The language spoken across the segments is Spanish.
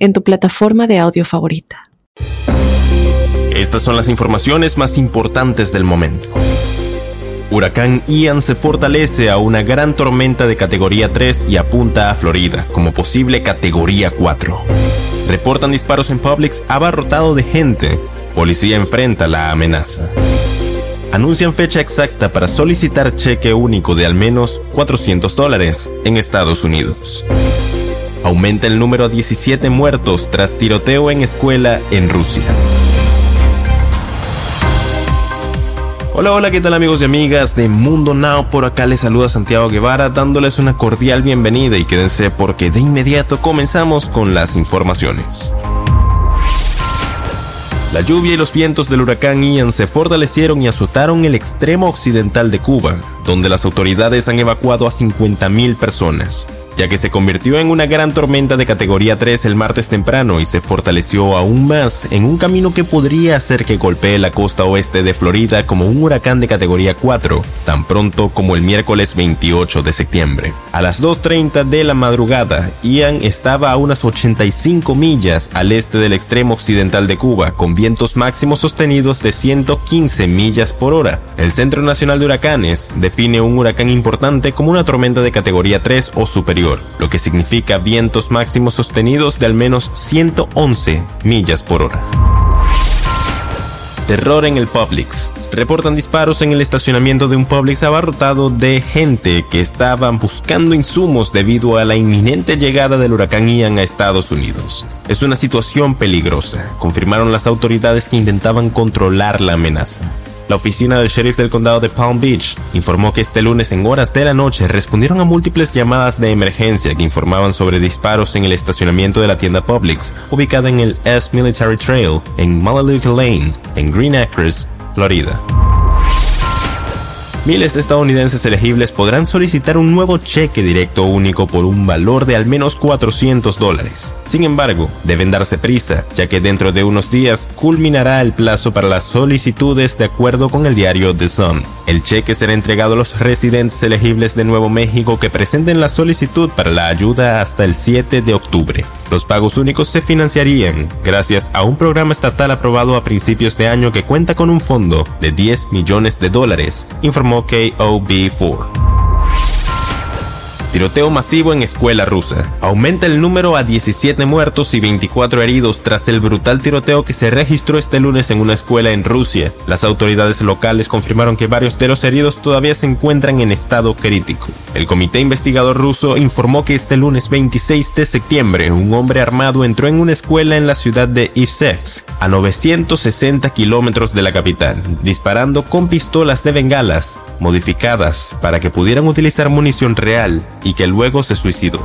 en tu plataforma de audio favorita. Estas son las informaciones más importantes del momento. Huracán Ian se fortalece a una gran tormenta de categoría 3 y apunta a Florida como posible categoría 4. Reportan disparos en Publix abarrotado de gente. Policía enfrenta la amenaza. Anuncian fecha exacta para solicitar cheque único de al menos 400 dólares en Estados Unidos. Aumenta el número a 17 muertos tras tiroteo en escuela en Rusia. Hola, hola, ¿qué tal amigos y amigas de Mundo Now? Por acá les saluda Santiago Guevara dándoles una cordial bienvenida y quédense porque de inmediato comenzamos con las informaciones. La lluvia y los vientos del huracán Ian se fortalecieron y azotaron el extremo occidental de Cuba, donde las autoridades han evacuado a 50.000 personas ya que se convirtió en una gran tormenta de categoría 3 el martes temprano y se fortaleció aún más en un camino que podría hacer que golpee la costa oeste de Florida como un huracán de categoría 4, tan pronto como el miércoles 28 de septiembre. A las 2.30 de la madrugada, Ian estaba a unas 85 millas al este del extremo occidental de Cuba, con vientos máximos sostenidos de 115 millas por hora. El Centro Nacional de Huracanes define un huracán importante como una tormenta de categoría 3 o superior lo que significa vientos máximos sostenidos de al menos 111 millas por hora. Terror en el Publix. Reportan disparos en el estacionamiento de un Publix abarrotado de gente que estaban buscando insumos debido a la inminente llegada del huracán Ian a Estados Unidos. Es una situación peligrosa, confirmaron las autoridades que intentaban controlar la amenaza. La oficina del sheriff del condado de Palm Beach informó que este lunes en horas de la noche respondieron a múltiples llamadas de emergencia que informaban sobre disparos en el estacionamiento de la tienda Publix, ubicada en el S Military Trail en Malalika Lane, en Green Acres, Florida. Miles de estadounidenses elegibles podrán solicitar un nuevo cheque directo único por un valor de al menos 400 dólares. Sin embargo, deben darse prisa, ya que dentro de unos días culminará el plazo para las solicitudes de acuerdo con el diario The Sun. El cheque será entregado a los residentes elegibles de Nuevo México que presenten la solicitud para la ayuda hasta el 7 de octubre. Los pagos únicos se financiarían gracias a un programa estatal aprobado a principios de año que cuenta con un fondo de 10 millones de dólares, informó KOB4. Tiroteo masivo en escuela rusa. Aumenta el número a 17 muertos y 24 heridos tras el brutal tiroteo que se registró este lunes en una escuela en Rusia. Las autoridades locales confirmaron que varios de los heridos todavía se encuentran en estado crítico. El comité investigador ruso informó que este lunes 26 de septiembre un hombre armado entró en una escuela en la ciudad de Ivsevsk, a 960 kilómetros de la capital, disparando con pistolas de bengalas modificadas para que pudieran utilizar munición real y que luego se suicidó.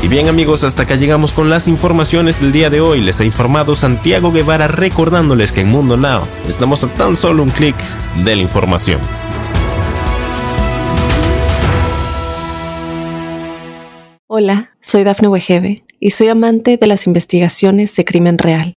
Y bien amigos, hasta acá llegamos con las informaciones del día de hoy. Les ha informado Santiago Guevara recordándoles que en Mundo Now estamos a tan solo un clic de la información. Hola, soy Dafne Wegebe y soy amante de las investigaciones de crimen real.